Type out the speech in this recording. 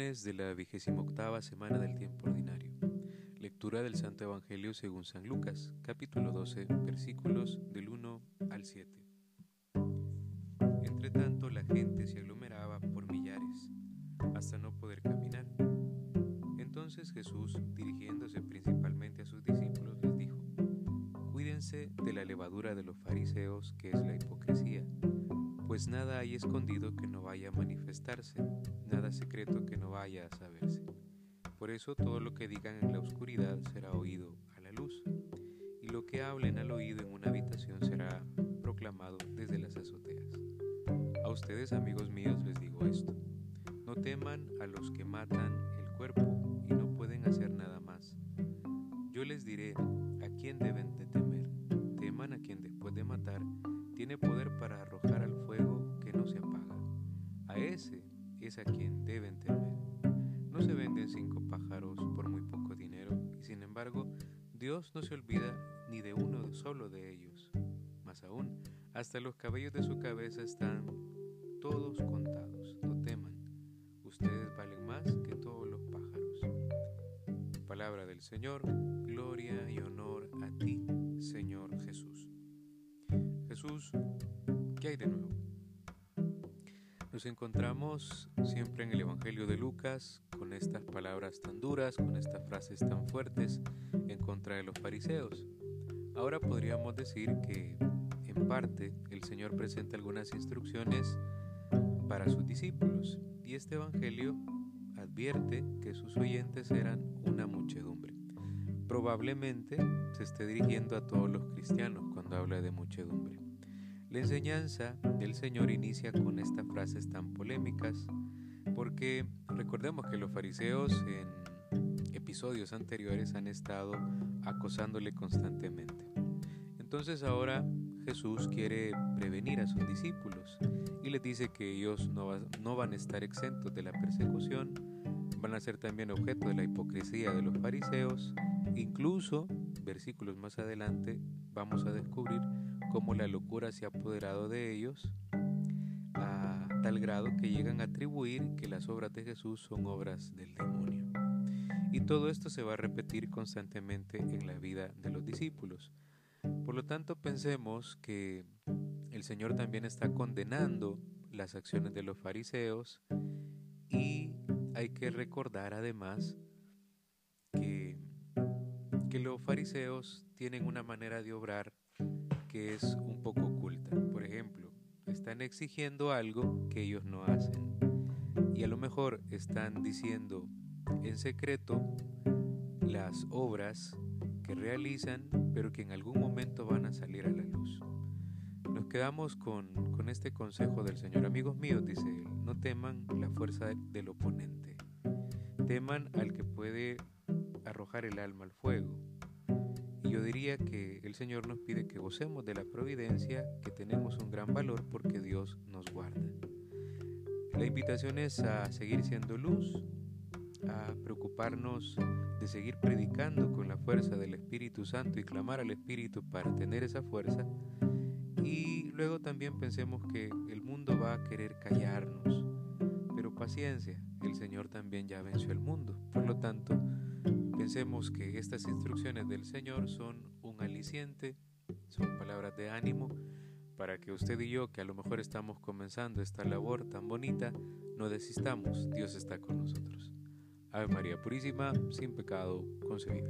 De la vigésima octava semana del tiempo ordinario. Lectura del Santo Evangelio según San Lucas, capítulo 12, versículos del 1 al 7. Entre tanto, la gente se aglomeraba por millares, hasta no poder caminar. Entonces Jesús, dirigiéndose principalmente a sus discípulos, les dijo, Cuídense de la levadura de los fariseos, que es la hipocresía pues nada hay escondido que no vaya a manifestarse, nada secreto que no vaya a saberse. Por eso todo lo que digan en la oscuridad será oído a la luz, y lo que hablen al oído en una habitación será proclamado desde las azoteas. A ustedes, amigos míos, les digo esto. No teman a los que matan el cuerpo y no pueden hacer A ese es a quien deben temer. No se venden cinco pájaros por muy poco dinero y sin embargo Dios no se olvida ni de uno solo de ellos. Más aún, hasta los cabellos de su cabeza están todos contados. No teman, ustedes valen más que todos los pájaros. Palabra del Señor, gloria y honor a ti, Señor Jesús. Jesús, ¿qué hay de nuevo? Nos encontramos siempre en el Evangelio de Lucas con estas palabras tan duras, con estas frases tan fuertes en contra de los fariseos. Ahora podríamos decir que en parte el Señor presenta algunas instrucciones para sus discípulos y este Evangelio advierte que sus oyentes eran una muchedumbre. Probablemente se esté dirigiendo a todos los cristianos cuando habla de muchedumbre. La enseñanza del Señor inicia con estas frases tan polémicas porque recordemos que los fariseos en episodios anteriores han estado acosándole constantemente. Entonces ahora Jesús quiere prevenir a sus discípulos y les dice que ellos no, no van a estar exentos de la persecución, van a ser también objeto de la hipocresía de los fariseos, incluso, versículos más adelante, vamos a descubrir cómo la locura se ha apoderado de ellos a tal grado que llegan a atribuir que las obras de Jesús son obras del demonio. Y todo esto se va a repetir constantemente en la vida de los discípulos. Por lo tanto, pensemos que el Señor también está condenando las acciones de los fariseos y hay que recordar además que, que los fariseos tienen una manera de obrar que es un poco oculta. Por ejemplo, están exigiendo algo que ellos no hacen. Y a lo mejor están diciendo en secreto las obras que realizan, pero que en algún momento van a salir a la luz. Nos quedamos con, con este consejo del Señor. Amigos míos, dice él, no teman la fuerza del oponente. Teman al que puede arrojar el alma al fuego yo diría que el Señor nos pide que gocemos de la providencia, que tenemos un gran valor porque Dios nos guarda. La invitación es a seguir siendo luz, a preocuparnos de seguir predicando con la fuerza del Espíritu Santo y clamar al Espíritu para tener esa fuerza. Y luego también pensemos que el mundo va a querer callarnos, pero paciencia, el Señor también ya venció el mundo. Por lo tanto, Pensemos que estas instrucciones del Señor son un aliciente, son palabras de ánimo para que usted y yo, que a lo mejor estamos comenzando esta labor tan bonita, no desistamos, Dios está con nosotros. Ave María Purísima, sin pecado concebida.